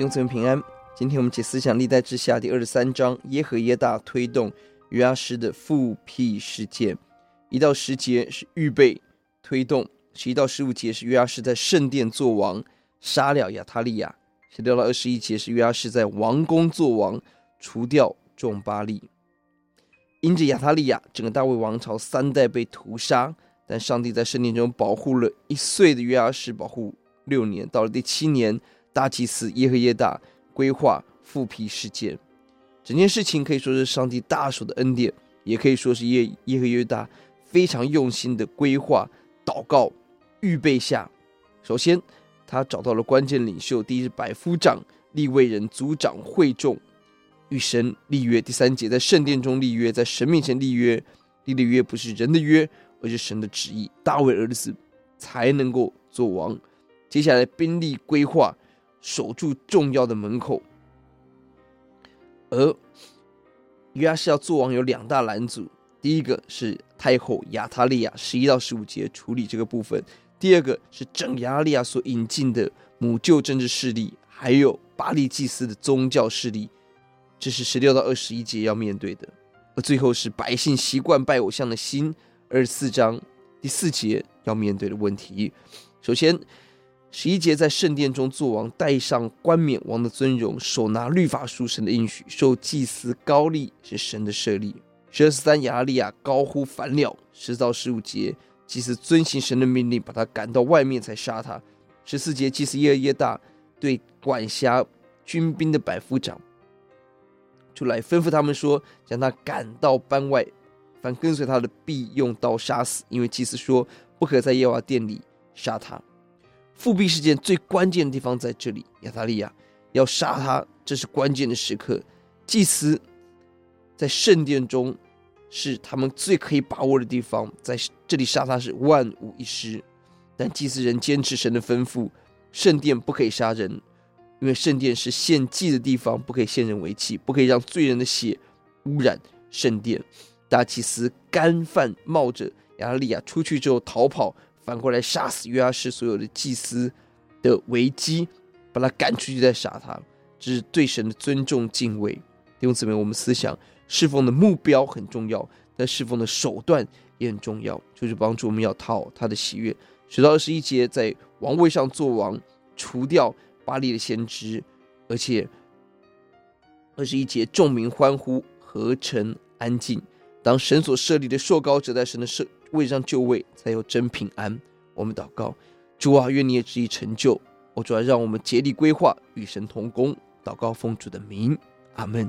弟兄姊妹平安。今天我们解思想历代志下第二十三章，耶和耶大推动约阿施的复辟事件。一到十节是预备推动，十一到十五节是约阿施在圣殿作王，杀了亚他利亚。十六到二十一节是约阿施在王宫作王，除掉众巴力。因着亚他利亚，整个大卫王朝三代被屠杀，但上帝在圣殿中保护了一岁的约阿施，保护六年。到了第七年，大祭司耶和耶大规划复辟事件。整件事情可以说是上帝大手的恩典，也可以说是耶耶和耶大非常用心的规划、祷告、预备下。首先，他找到了关键领袖，第一是百夫长、利未人、族长、会众，与神立约。第三节，在圣殿中立约，在神面前立约，立的约不是人的约，而是神的旨意。大卫儿子才能够做王。接下来，兵力规划，守住重要的门口。而约阿施要做王，有两大拦阻：第一个是太后亚他利亚，十一到十五节处理这个部分。第二个是整亚他利亚所引进的母舅政治势力，还有巴力祭司的宗教势力，这是十六到二十一节要面对的。而最后是百姓习惯拜偶像的心，二十四章第四节要面对的问题。首先，十一节在圣殿中作王，戴上冠冕王的尊荣，手拿律法书，神的应许，受祭司高利是神的设立。十二十三亚利亚高呼反了，十到十五节。祭司遵行神的命令，把他赶到外面才杀他。十四节，祭司耶耶大对管辖军兵的百夫长出来吩咐他们说：“将他赶到班外，凡跟随他的必用刀杀死。”因为祭司说：“不可在耶和华殿里杀他。”复辟事件最关键的地方在这里，亚他利亚要杀他，这是关键的时刻。祭司在圣殿中。是他们最可以把握的地方，在这里杀他是万无一失。但祭司仍坚持神的吩咐，圣殿不可以杀人，因为圣殿是献祭的地方，不可以献人为祭，不可以让罪人的血污染圣殿。大祭司干犯冒着亚他利亚出去之后逃跑，反过来杀死约阿施所有的祭司的危机，把他赶出去再杀他，这是对神的尊重敬畏。弟兄姊妹，我们思想。侍奉的目标很重要，但侍奉的手段也很重要，就是帮助我们要讨他的喜悦。十到二十一节，在王位上做王，除掉巴力的先知，而且二十一节，众民欢呼，合成安静。当神所设立的受膏者在神的设为让就位，才有真平安。我们祷告，主啊，愿你也旨意成就。我主啊，让我们竭力规划，与神同工。祷告奉主的名，阿门。